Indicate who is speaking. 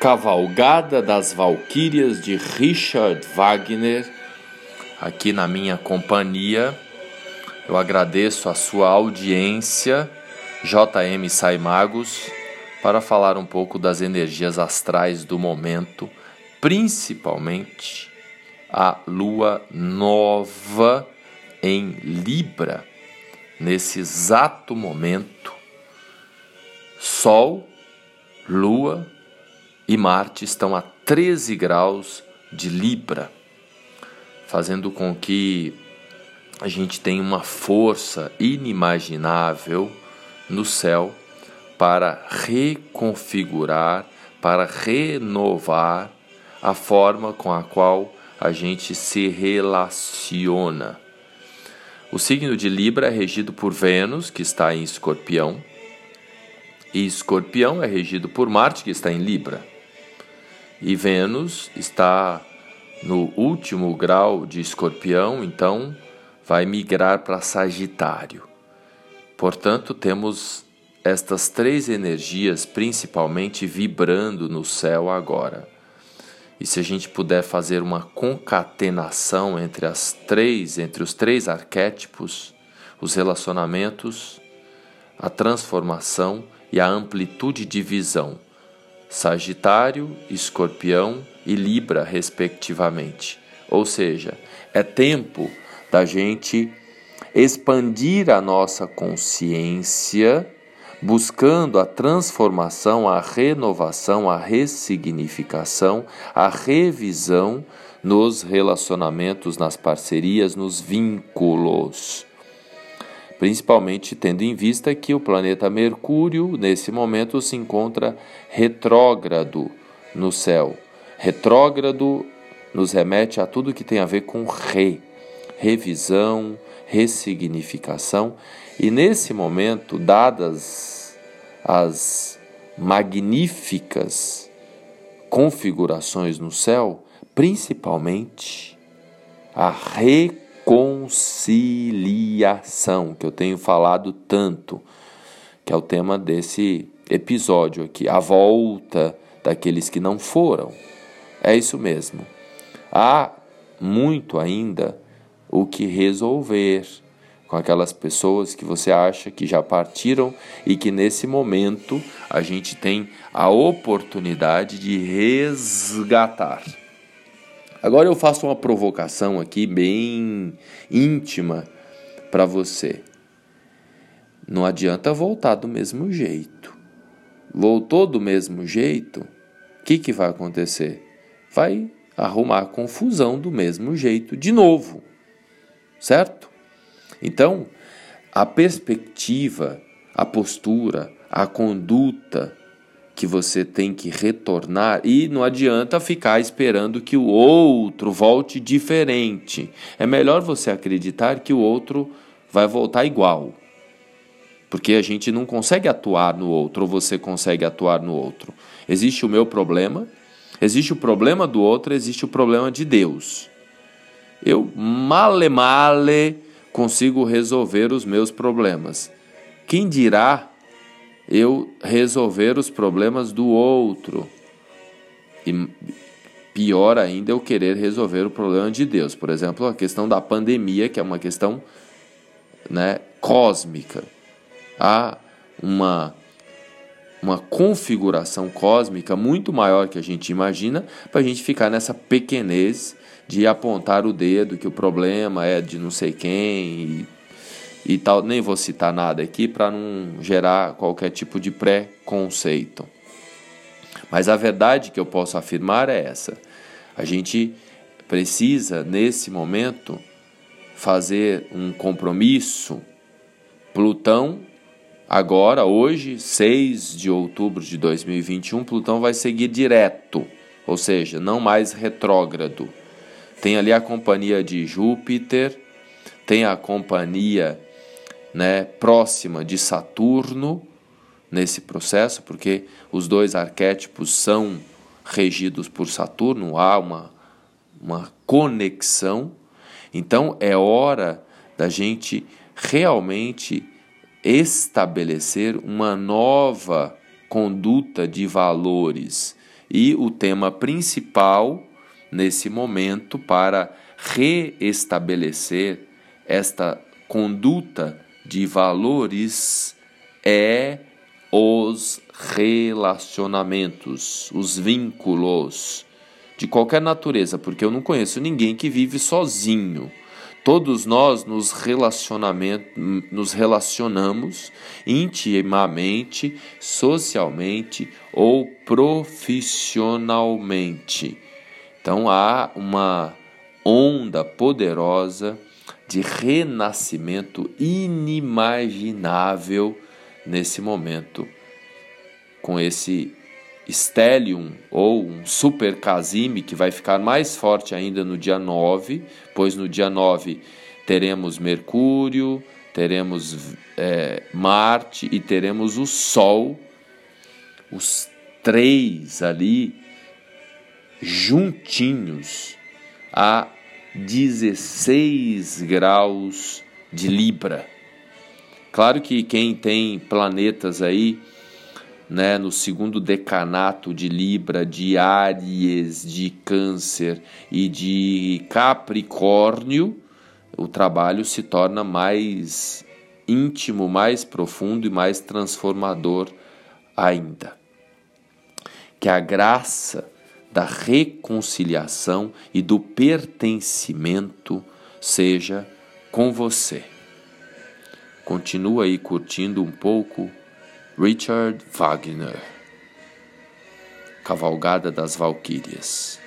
Speaker 1: Cavalgada das Valquírias de Richard Wagner, aqui na minha companhia. Eu agradeço a sua audiência, JM Saimagos, para falar um pouco das energias astrais do momento, principalmente a lua nova em Libra, nesse exato momento. Sol, lua e Marte estão a 13 graus de Libra, fazendo com que a gente tenha uma força inimaginável no céu para reconfigurar, para renovar a forma com a qual a gente se relaciona. O signo de Libra é regido por Vênus, que está em Escorpião, e Escorpião é regido por Marte, que está em Libra. E Vênus está no último grau de Escorpião, então vai migrar para Sagitário. Portanto, temos estas três energias principalmente vibrando no céu agora. E se a gente puder fazer uma concatenação entre as três, entre os três arquétipos, os relacionamentos, a transformação e a amplitude de visão Sagitário, Escorpião e Libra, respectivamente. Ou seja, é tempo da gente expandir a nossa consciência, buscando a transformação, a renovação, a ressignificação, a revisão nos relacionamentos, nas parcerias, nos vínculos principalmente tendo em vista que o planeta Mercúrio, nesse momento, se encontra retrógrado no céu. Retrógrado nos remete a tudo que tem a ver com re, revisão, ressignificação, e nesse momento, dadas as magníficas configurações no céu, principalmente a reconciliação conciliação, que eu tenho falado tanto, que é o tema desse episódio aqui, a volta daqueles que não foram. É isso mesmo. Há muito ainda o que resolver com aquelas pessoas que você acha que já partiram e que nesse momento a gente tem a oportunidade de resgatar. Agora eu faço uma provocação aqui bem íntima para você. Não adianta voltar do mesmo jeito. Voltou do mesmo jeito, o que, que vai acontecer? Vai arrumar confusão do mesmo jeito de novo, certo? Então, a perspectiva, a postura, a conduta que você tem que retornar e não adianta ficar esperando que o outro volte diferente. É melhor você acreditar que o outro vai voltar igual. Porque a gente não consegue atuar no outro, ou você consegue atuar no outro. Existe o meu problema, existe o problema do outro, existe o problema de Deus. Eu male male consigo resolver os meus problemas. Quem dirá eu resolver os problemas do outro. E pior ainda, eu querer resolver o problema de Deus. Por exemplo, a questão da pandemia, que é uma questão né, cósmica. Há uma, uma configuração cósmica muito maior que a gente imagina para a gente ficar nessa pequenez de apontar o dedo que o problema é de não sei quem e tal, nem vou citar nada aqui para não gerar qualquer tipo de preconceito. Mas a verdade que eu posso afirmar é essa: a gente precisa, nesse momento, fazer um compromisso. Plutão, agora, hoje, 6 de outubro de 2021, Plutão vai seguir direto, ou seja, não mais retrógrado. Tem ali a companhia de Júpiter, tem a companhia né, próxima de Saturno nesse processo, porque os dois arquétipos são regidos por Saturno, há uma, uma conexão. Então é hora da gente realmente estabelecer uma nova conduta de valores. E o tema principal nesse momento para reestabelecer esta conduta de valores é os relacionamentos, os vínculos de qualquer natureza, porque eu não conheço ninguém que vive sozinho. Todos nós nos, nos relacionamos intimamente, socialmente ou profissionalmente. Então há uma onda poderosa de renascimento inimaginável nesse momento, com esse Stellium ou um Super Casime que vai ficar mais forte ainda no dia 9, pois no dia 9 teremos Mercúrio, teremos é, Marte e teremos o Sol, os três ali juntinhos a 16 graus de Libra. Claro que quem tem planetas aí né, no segundo decanato de Libra, de Áries, de Câncer e de Capricórnio, o trabalho se torna mais íntimo, mais profundo e mais transformador ainda. Que a graça da reconciliação e do pertencimento seja com você. Continua aí curtindo um pouco Richard Wagner Cavalgada das Valquírias